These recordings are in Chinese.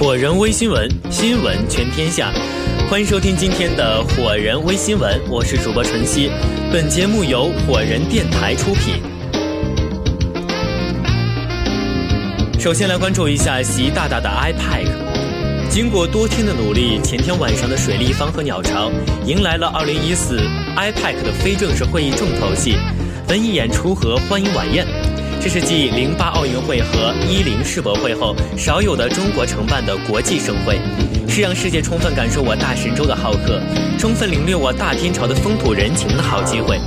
火人微新闻，新闻全天下，欢迎收听今天的火人微新闻，我是主播晨曦。本节目由火人电台出品。首先来关注一下习大大的 iPad。经过多天的努力，前天晚上的水立方和鸟巢迎来了2014 iPad 的非正式会议重头戏——文艺演出和欢迎晚宴。这是继零八奥运会和一零世博会后少有的中国承办的国际盛会，是让世界充分感受我大神州的好客，充分领略我大天朝的风土人情的好机会。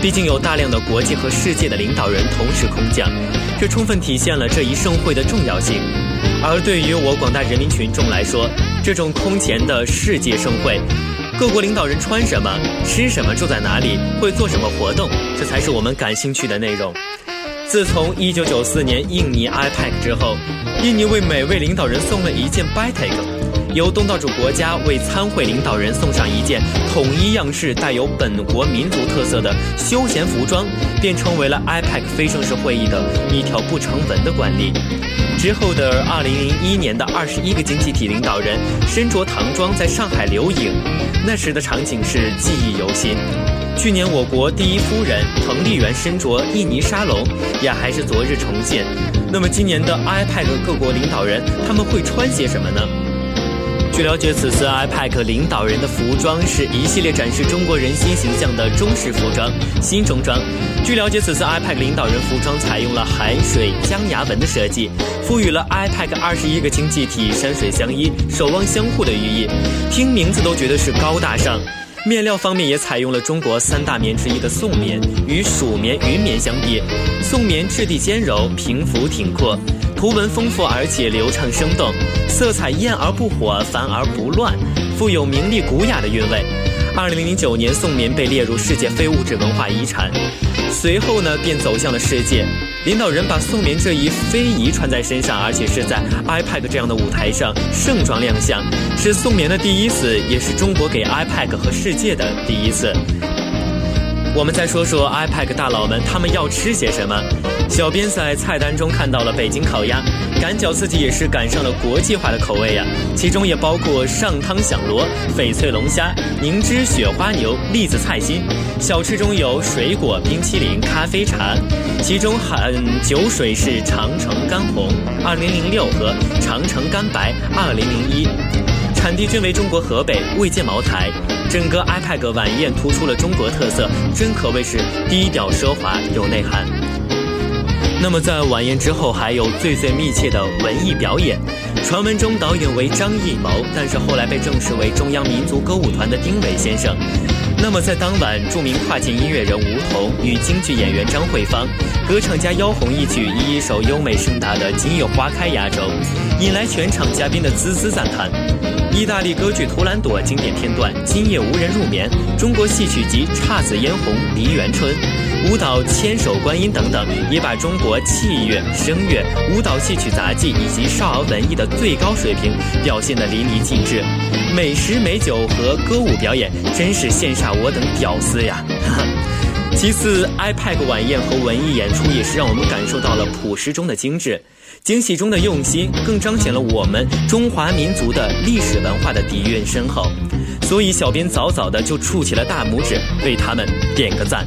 毕竟有大量的国际和世界的领导人同时空降，这充分体现了这一盛会的重要性。而对于我广大人民群众来说，这种空前的世界盛会，各国领导人穿什么、吃什么、住在哪里、会做什么活动，这才是我们感兴趣的内容。自从1994年印尼 IPAC 之后，印尼为每位领导人送了一件 Batik，由东道主国家为参会领导人送上一件统一样式、带有本国民族特色的休闲服装，便成为了 IPAC 非正式会议的一条不成文的惯例。之后的2001年的21个经济体领导人身着唐装在上海留影，那时的场景是记忆犹新。去年我国第一夫人彭丽媛身着印尼沙龙，也还是昨日重现。那么今年的 IPAC 各国领导人他们会穿些什么呢？据了解，此次 IPAC 领导人的服装是一系列展示中国人新形象的中式服装、新中装。据了解，此次 IPAC 领导人服装采用了海水江崖纹的设计，赋予了 IPAC 二十一个经济体山水相依、守望相互的寓意。听名字都觉得是高大上。面料方面也采用了中国三大棉之一的宋棉，与蜀棉、云棉相比，宋棉质地坚柔、平服挺阔，图文丰富而且流畅生动，色彩艳而不火，繁而不乱，富有明丽古雅的韵味。二零零九年，宋棉被列入世界非物质文化遗产，随后呢，便走向了世界。领导人把宋棉这一非遗穿在身上，而且是在 iPad 这样的舞台上盛装亮相，是宋棉的第一次，也是中国给 iPad 和世界的第一次。我们再说说 iPad 大佬们，他们要吃些什么？小编在菜单中看到了北京烤鸭，赶脚自己也是赶上了国际化的口味呀。其中也包括上汤响螺、翡翠龙虾、凝脂雪花牛、栗子菜心。小吃中有水果、冰淇淋、咖啡茶，其中含酒水是长城干红2006和长城干白2001。产地均为中国河北，未见茅台。整个 iPad 晚宴突出了中国特色，真可谓是低调奢华有内涵。那么在晚宴之后，还有最最密切的文艺表演。传闻中导演为张艺谋，但是后来被证实为中央民族歌舞团的丁伟先生。那么在当晚，著名跨界音乐人吴彤与京剧演员张慧芳、歌唱家妖红一曲以一首优美盛大的《今夜花开》压轴，引来全场嘉宾的孜孜赞叹。意大利歌剧《图兰朵》经典片段《今夜无人入眠》，中国戏曲集《姹紫嫣红》《梨园春》，舞蹈《千手观音》等等，也把中国器乐、声乐、舞蹈、戏曲杂技以及少儿文艺的最高水平表现得淋漓尽致。美食美酒和歌舞表演，真是羡煞我等屌丝呀！哈 哈其次，iPad 晚宴和文艺演出也是让我们感受到了朴实中的精致。惊喜中的用心，更彰显了我们中华民族的历史文化的底蕴深厚。所以，小编早早的就竖起了大拇指，为他们点个赞。